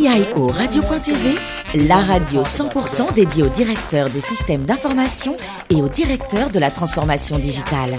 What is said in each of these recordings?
CIO Radio.tv, la radio 100% dédiée aux directeurs des systèmes d'information et aux directeurs de la transformation digitale.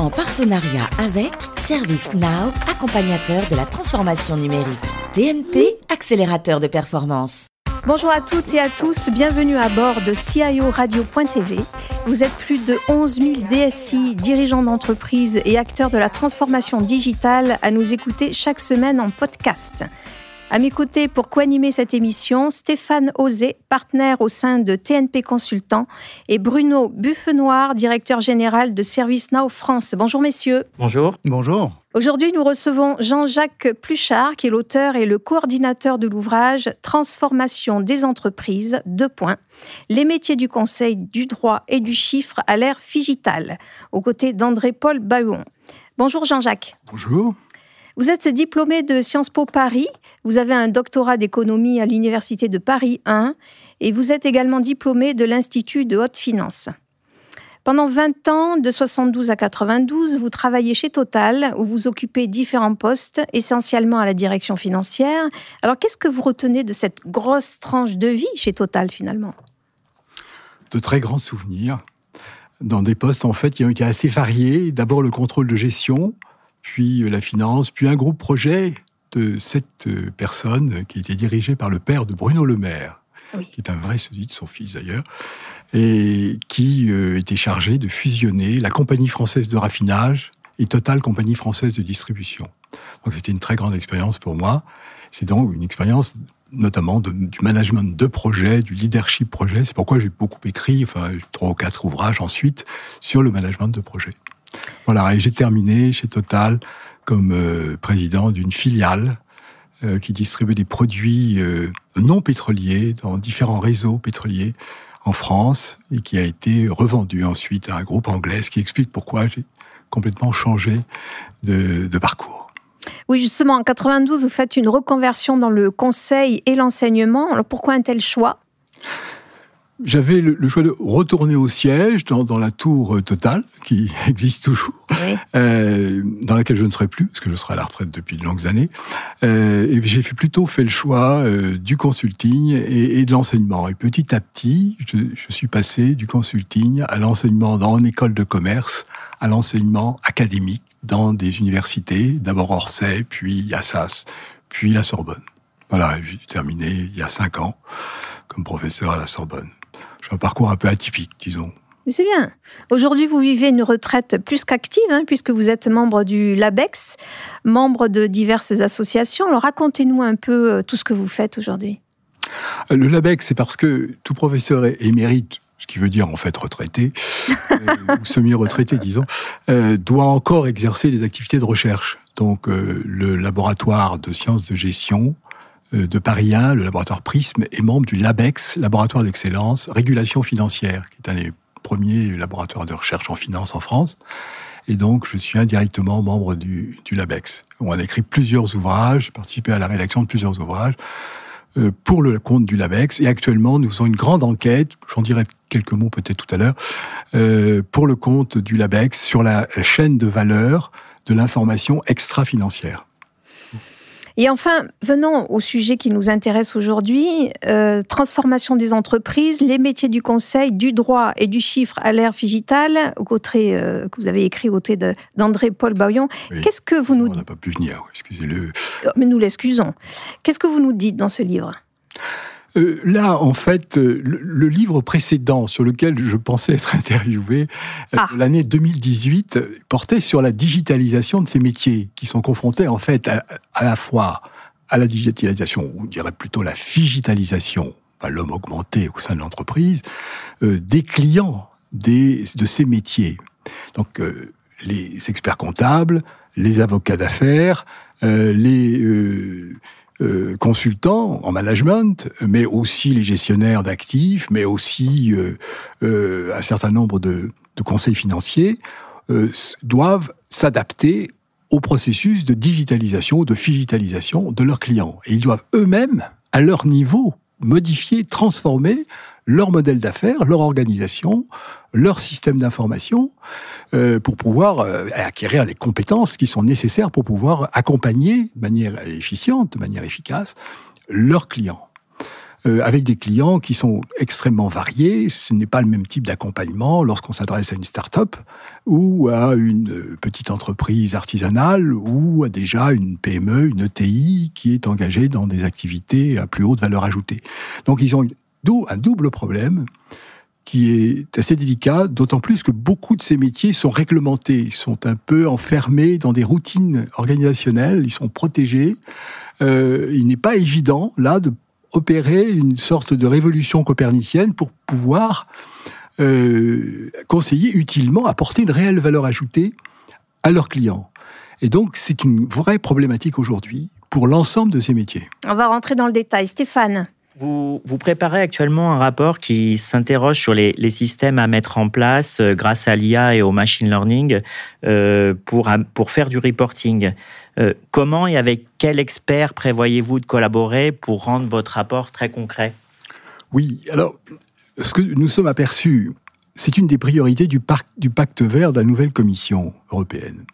En partenariat avec ServiceNow, accompagnateur de la transformation numérique. TNP, accélérateur de performance. Bonjour à toutes et à tous, bienvenue à bord de CIO Radio.tv. Vous êtes plus de 11 000 DSI, dirigeants d'entreprise et acteurs de la transformation digitale à nous écouter chaque semaine en podcast. À mes côtés, pour co-animer cette émission, Stéphane Osé, partenaire au sein de TNP Consultants, et Bruno Buffenoir, directeur général de ServiceNow France. Bonjour messieurs. Bonjour. Bonjour. Aujourd'hui, nous recevons Jean-Jacques Pluchard, qui est l'auteur et le coordinateur de l'ouvrage Transformation des entreprises, deux points, les métiers du conseil, du droit et du chiffre à l'ère digitale, aux côtés d'André-Paul Bahuon. Bonjour Jean-Jacques. Bonjour. Vous êtes diplômé de Sciences Po Paris, vous avez un doctorat d'économie à l'Université de Paris 1 et vous êtes également diplômé de l'Institut de haute finance. Pendant 20 ans, de 72 à 92, vous travaillez chez Total, où vous occupez différents postes, essentiellement à la direction financière. Alors, qu'est-ce que vous retenez de cette grosse tranche de vie chez Total, finalement? De très grands souvenirs, dans des postes, en fait, qui ont été assez variés. D'abord, le contrôle de gestion, puis la finance, puis un groupe projet de sept euh, personnes qui était dirigé par le père de Bruno Le Maire, qui est un vrai celui de son fils d'ailleurs, et qui euh, était chargé de fusionner la compagnie française de raffinage et Total Compagnie française de distribution. Donc c'était une très grande expérience pour moi. C'est donc une expérience notamment du management de projet, du leadership projet. C'est pourquoi j'ai beaucoup écrit, enfin trois ou quatre ouvrages ensuite sur le management de projet. Voilà, et j'ai terminé chez Total comme euh, président d'une filiale euh, qui distribue des produits euh, non pétroliers dans différents réseaux pétroliers en France et qui a été revendu ensuite à un groupe anglais, ce qui explique pourquoi j'ai complètement changé de, de parcours. Oui, justement, en 92, vous faites une reconversion dans le conseil et l'enseignement. Alors pourquoi un tel choix? J'avais le, choix de retourner au siège dans, la tour euh, totale, qui existe toujours, euh, dans laquelle je ne serai plus, parce que je serai à la retraite depuis de longues années. Euh, et j'ai plutôt fait le choix euh, du consulting et, et de l'enseignement. Et petit à petit, je, je suis passé du consulting à l'enseignement dans une école de commerce, à l'enseignement académique dans des universités, d'abord Orsay, puis Assas, puis la Sorbonne. Voilà, j'ai terminé il y a cinq ans comme professeur à la Sorbonne j'ai un parcours un peu atypique, disons. Mais c'est bien. Aujourd'hui, vous vivez une retraite plus qu'active, hein, puisque vous êtes membre du LABEX, membre de diverses associations. Alors racontez-nous un peu euh, tout ce que vous faites aujourd'hui. Euh, le LABEX, c'est parce que tout professeur émérite, ce qui veut dire en fait retraité, euh, ou semi-retraité disons, doit encore exercer des activités de recherche. Donc le laboratoire de sciences de gestion de Paris 1, le laboratoire Prisme, est membre du LABEX, Laboratoire d'excellence, régulation financière, qui est un des premiers laboratoires de recherche en finance en France. Et donc, je suis indirectement membre du, du LABEX. On a écrit plusieurs ouvrages, participé à la rédaction de plusieurs ouvrages euh, pour le compte du LABEX. Et actuellement, nous faisons une grande enquête, j'en dirai quelques mots peut-être tout à l'heure, euh, pour le compte du LABEX sur la chaîne de valeur de l'information extra-financière. Et enfin, venons au sujet qui nous intéresse aujourd'hui, euh, transformation des entreprises, les métiers du conseil, du droit et du chiffre à l'ère digitale, au côté euh, que vous avez écrit au côté d'André-Paul Bayon. Qu'est-ce que vous nous... On n'a pas pu venir, excusez-le. Oh, mais nous l'excusons. Qu'est-ce que vous nous dites dans ce livre? Euh, là, en fait, euh, le, livre précédent sur lequel je pensais être interviewé, euh, ah. l'année 2018, portait sur la digitalisation de ces métiers qui sont confrontés en fait à, la fois à la digitalisation, on dirait plutôt la digitalisation, l'homme augmenté au sein de l'entreprise, des clients des, de ces métiers. Donc, les experts comptables, les avocats d'affaires, les euh, consultants en management, mais aussi les gestionnaires d'actifs, mais aussi euh, euh, un certain nombre de, de conseils financiers, doivent s'adapter au processus de digitalisation, de digitalisation de leurs clients. Et ils doivent eux-mêmes, à leur niveau, modifier, transformer leur modèle d'affaires, leur organisation, leur système d'information, euh, pour pouvoir euh, acquérir les compétences qui sont nécessaires pour pouvoir accompagner de manière efficiente, de manière efficace, leurs clients. Euh, avec des clients qui sont extrêmement variés. Ce n'est pas le même type d'accompagnement lorsqu'on s'adresse à une start-up ou à une petite entreprise artisanale ou à déjà une PME, une ETI qui est engagée dans des activités à plus haute valeur ajoutée. Donc ils ont un double problème qui est assez délicat, d'autant plus que beaucoup de ces métiers sont réglementés, sont un peu enfermés dans des routines organisationnelles, ils sont protégés. Euh, il n'est pas évident, là, de opérer une sorte de révolution copernicienne pour pouvoir euh, conseiller utilement, apporter une réelle valeur ajoutée à leurs clients. Et donc, c'est une vraie problématique aujourd'hui pour l'ensemble de ces métiers. On va rentrer dans le détail. Stéphane vous, préparez actuellement un rapport qui s'interroge sur les, systèmes à mettre en place euh, grâce à l'IA et au machine learning euh, pour, pour faire du reporting. Euh, comment et avec quel expert prévoyez-vous de collaborer pour rendre votre rapport très concret? Oui, alors, ce que nous sommes aperçus, c'est une des priorités du, du pacte vert de la nouvelle Commission européenne,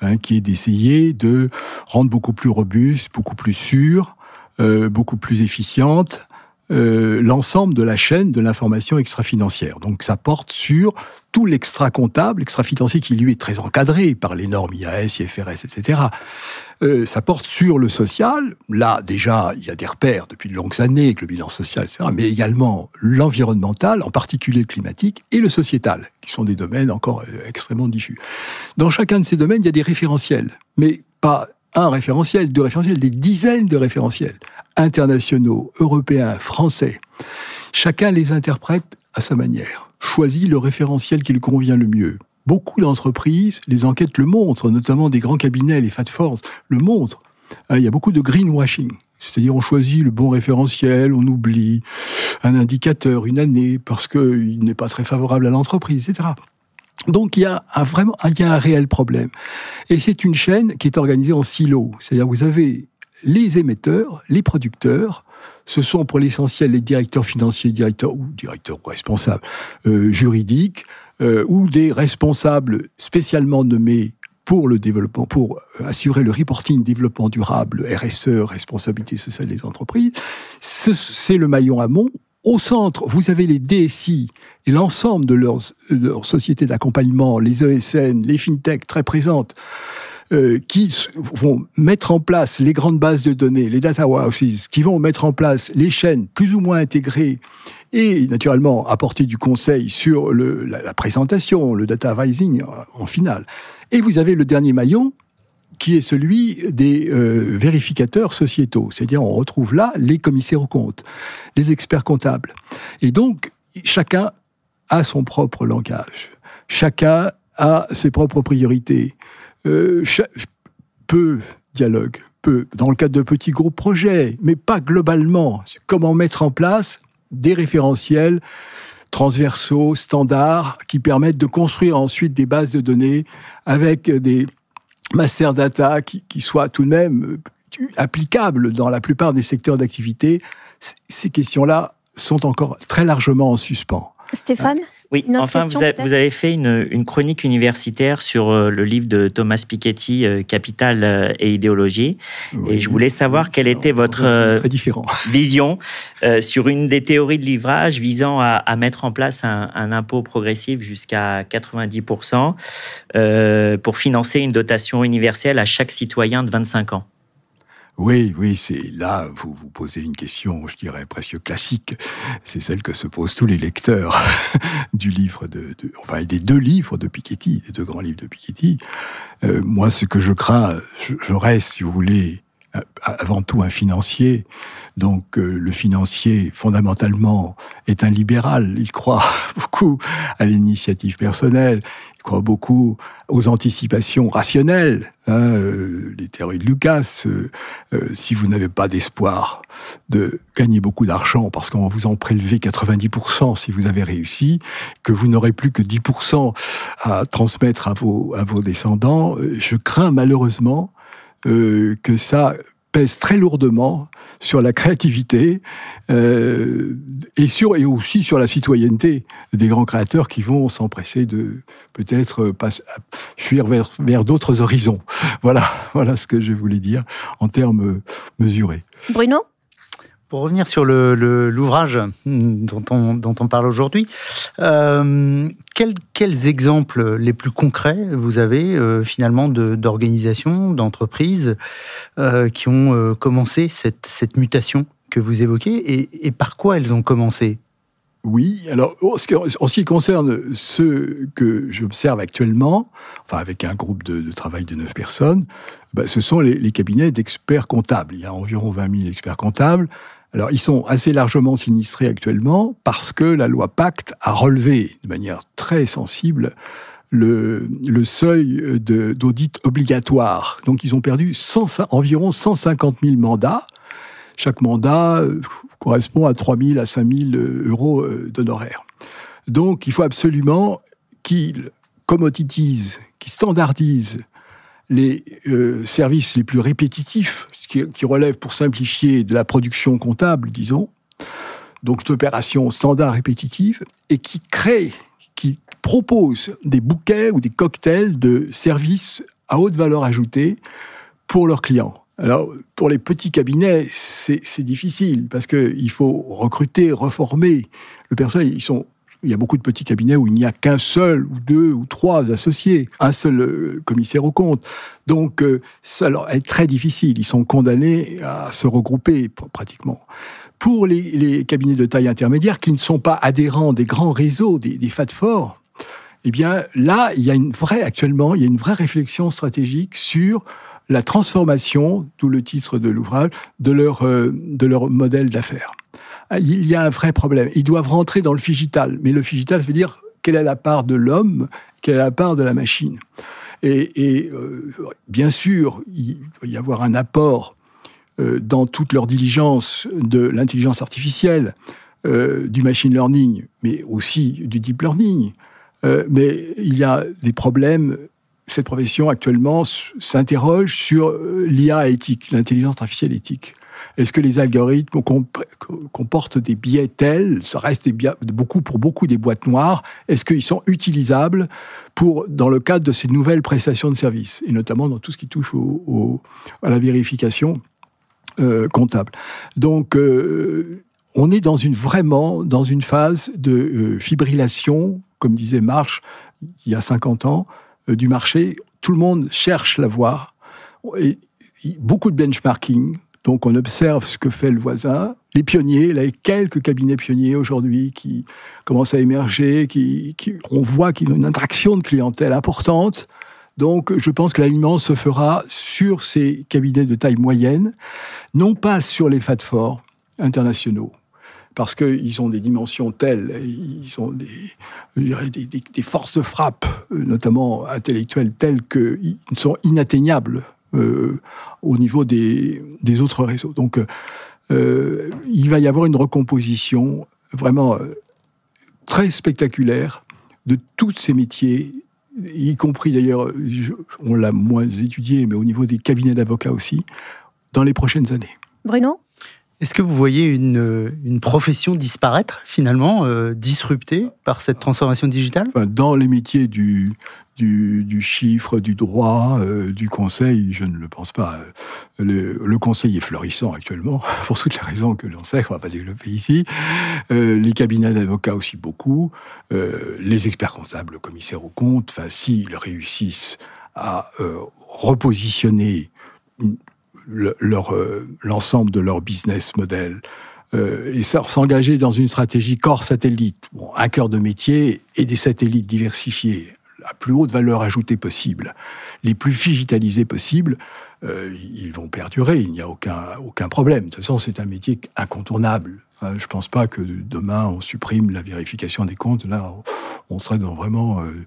hein, qui est d'essayer de rendre beaucoup plus robuste, beaucoup plus sûr, euh, beaucoup plus efficiente euh, l'ensemble de la chaîne de l'information extra-financière. Donc ça porte sur tout l'extra-comptable, extra-financier qui lui est très encadré par les normes IAS, IFRS, etc. Euh, ça porte sur le social. Là, déjà, il y a des repères depuis de longues années avec le bilan social, etc. Mais également l'environnemental, en particulier le climatique, et le sociétal, qui sont des domaines encore extrêmement diffus. Dans chacun de ces domaines, il y a des référentiels, mais pas un référentiel, deux référentiels, des dizaines de référentiels internationaux, européens, français. Chacun les interprète à sa manière, choisit le référentiel qui lui convient le mieux. Beaucoup d'entreprises, les enquêtes le montrent, notamment des grands cabinets, les Fat le montrent. Hein, il y a beaucoup de greenwashing. C'est-à-dire on choisit le bon référentiel, on oublie un indicateur, une année, parce qu'il n'est pas très favorable à l'entreprise, etc. Donc il y a un, vraiment il y a un réel problème. Et c'est une chaîne qui est organisée en silos. C'est-à-dire vous avez les émetteurs, les producteurs, ce sont pour l'essentiel les directeurs financiers, directeurs ou directeurs responsables euh, juridiques, euh, ou des responsables spécialement nommés pour le développement, pour assurer le reporting développement durable, RSE, responsabilité sociale des entreprises. C'est le maillon amont au centre, vous avez les DSI et l'ensemble de leurs, sociétés d'accompagnement, les ESN, les FinTech très présentes, euh, qui vont mettre en place les grandes bases de données, les data warehouses, qui vont mettre en place les chaînes plus ou moins intégrées et naturellement apporter du conseil sur la, présentation, le data advising en finale. Et vous avez le dernier maillon, qui est celui des euh, vérificateurs sociétaux. C'est-à-dire, on retrouve là les commissaires aux comptes, les experts comptables. Et donc, chacun a son propre langage. Chacun a ses propres priorités. Euh, peu dialogue, peu, dans le cadre de petits groupes projets, mais pas globalement. Comment mettre en place des référentiels transversaux, standards, qui permettent de construire ensuite des bases de données avec des, master data qui, soit tout de même euh, applicable dans la plupart des secteurs d'activité, ces questions-là sont encore très largement en suspens. Stéphane? Oui, enfin, vous, avez fait une, chronique universitaire sur euh, le livre de Thomas Piketty, euh, Capital euh, et idéologie. et je voulais savoir quelle était votre vision sur une des théories de livrage visant à, mettre en place un, un impôt progressif jusqu'à 90% pour financer une dotation universelle à chaque citoyen de 25 ans. Oui, oui, c'est là, vous vous posez une question, je dirais presque classique. C'est celle que se posent tous les lecteurs du livre de, enfin, des deux livres de Piketty, des deux grands livres de Piketty. Euh, moi, ce que je crains, je, reste, si vous voulez, avant tout un financier. Donc euh, le financier, fondamentalement, est un libéral. Il croit beaucoup à l'initiative personnelle croit beaucoup aux anticipations rationnelles. Hein, euh, les théories de Lucas, euh, si vous n'avez pas d'espoir de gagner beaucoup d'argent parce qu'on vous en prélever 90% si vous avez réussi, que vous n'aurez plus que 10% à transmettre à vos, à vos descendants, je crains malheureusement que ça pèse très lourdement sur la créativité euh, et aussi sur la citoyenneté des grands créateurs qui vont s'empresser de peut-être fuir vers, vers d'autres horizons. Voilà, voilà ce que je voulais dire en termes mesurés. Bruno? Pour revenir sur l'ouvrage dont on, dont on parle aujourd'hui, euh, quels, exemples les plus concrets vous avez euh, finalement d'organisations, d'entreprises euh, qui ont commencé cette, cette, mutation que vous évoquez et, par quoi elles ont commencé? Oui, alors en ce qui concerne ceux que j'observe actuellement, enfin avec un groupe de, travail de neuf personnes, bah, ce sont les cabinets d'experts comptables. Il y a environ 20 000 experts comptables ils sont assez largement sinistrés actuellement parce que la loi Pacte a relevé de manière très sensible le, seuil d'audit obligatoire. Donc, ils ont perdu environ 150 000 mandats. Chaque mandat euh, correspond à 3 000 à 5 000 euros euh, d'honoraires. Donc, il faut absolument qu'ils commoditisent, qu'ils standardisent les euh, services les plus répétitifs, qui, relèvent pour simplifier de la production comptable, disons, donc d'opérations standard répétitives, et qui créent, qui proposent des bouquets ou des cocktails de services à haute valeur ajoutée pour leurs clients. Alors, pour les petits cabinets, c'est difficile parce qu'il faut recruter, reformer le personnel. Ils sont il y a beaucoup de petits cabinets où il n'y a qu'un seul ou deux ou trois associés, un seul euh, commissaire au compte. Donc euh, ça leur est très difficile. Ils sont condamnés à se regrouper pratiquement. Pour les, cabinets de taille intermédiaire qui ne sont pas adhérents des grands réseaux, des, des FAT4, eh bien là, il y a une vraie, actuellement, il y a une vraie réflexion stratégique sur la transformation, d'où le titre de l'ouvrage, de leur, euh, de leur modèle d'affaires. Ah, il y a un vrai problème. Ils doivent rentrer dans le figital. Mais le figital, ça veut dire quelle est la part de l'homme, quelle est la part de la machine. Et, euh, bien sûr, il va y avoir un apport euh, dans toute leur diligence de l'intelligence artificielle, euh, du machine learning, mais aussi du deep learning. mais il y a des problèmes. Cette profession actuellement s'interroge sur l'IA éthique, l'intelligence artificielle éthique. Est-ce que les algorithmes comportent des biais tels, ça reste beaucoup, pour beaucoup des boîtes noires, est-ce qu'ils sont utilisables pour, dans le cadre de ces nouvelles prestations de services, et notamment dans tout ce qui touche à la vérification euh, comptable. Donc, euh, on est dans une, vraiment dans une phase de euh, fibrillation, comme disait March il y a 50 ans, du marché. Tout le monde cherche la voie. Beaucoup de benchmarking, donc on observe ce que fait le voisin. Les pionniers, là, quelques cabinets pionniers aujourd'hui qui commencent à émerger, qui, on voit qu'ils ont une attraction de clientèle importante. Donc je pense que l'aliment se fera sur ces cabinets de taille moyenne, non pas sur les fat forts internationaux parce qu'ils ont des dimensions telles, ils ont des, des, des, forces de frappe, notamment intellectuelles, telles qu'ils sont inatteignables euh, au niveau des, des, autres réseaux. Donc, euh, il va y avoir une recomposition vraiment euh, très spectaculaire de tous ces métiers, y compris d'ailleurs, on l'a moins étudié, mais au niveau des cabinets d'avocats aussi, dans les prochaines années. Bruno? Est-ce que vous voyez une, une profession disparaître, finalement, euh, disruptée par cette transformation digitale? Dans les métiers du, du, chiffre, du droit, euh, du conseil, je ne le pense pas. Le, le, conseil est florissant actuellement, pour toutes les raisons que l'on sait, on ne va pas développer ici. Euh, les cabinets d'avocats aussi beaucoup. Euh, les experts comptables, le commissaire au compte, enfin, s'ils réussissent à euh, repositionner euh, l'ensemble de leur business model euh, et s'engager dans une stratégie corps satellite, bon, un cœur de métier et des satellites diversifiés, la plus haute valeur ajoutée possible, les plus digitalisés possibles, euh, ils vont perdurer, il n'y a aucun, aucun problème. De toute façon, c'est un métier incontournable. je ne pense pas que demain on supprime la vérification des comptes. Là, on serait dans vraiment euh,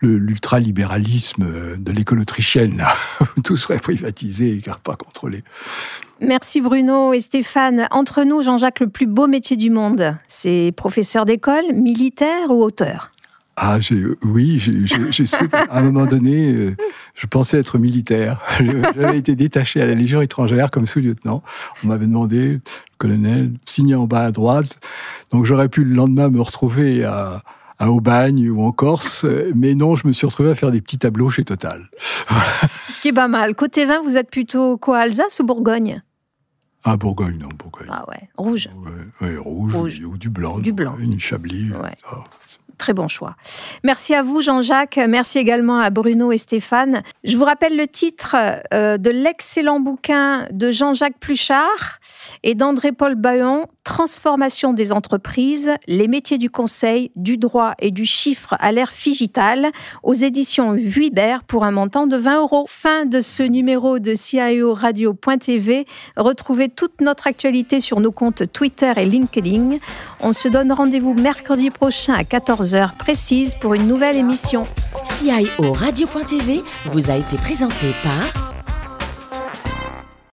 l'ultralibéralisme de l'école autrichienne. Tout serait privatisé et pas contrôlé. Merci Bruno et Stéphane. Entre nous, Jean-Jacques, le plus beau métier du monde, c'est professeur d'école, militaire ou auteur? Ah, oui, j'ai à un moment donné, euh, je pensais être militaire. J'avais été détaché à la Légion étrangère comme sous-lieutenant. On m'avait demandé, colonel, signé en bas à droite. Donc j'aurais pu le lendemain me retrouver à, à Aubagne ou en Corse, mais non, je me suis retrouvé à faire des petits tableaux chez Total. Ce qui est pas mal. Côté vin, vous êtes plutôt quoi, Alsace ou Bourgogne? Ah, Bourgogne, non, Bourgogne. Ah ouais, rouge. Ouais, rouge, ou du blanc. Du blanc. Une Chablis. Très bon choix. Merci à vous, Jean-Jacques. Merci également à Bruno et Stéphane. Je vous rappelle le titre euh, de l'excellent bouquin de Jean-Jacques Pluchart et d'André-Paul Bayon, Transformation des entreprises, les métiers du conseil, du droit et du chiffre à l'ère digitale aux éditions Vuibert pour un montant de 20 euros. Fin de ce numéro de CIO Radio.tv. Retrouvez toute notre actualité sur nos comptes Twitter et LinkedIn. On se donne rendez-vous mercredi prochain à 14h précise pour une nouvelle émission. CIO Radio.tv vous a été présenté par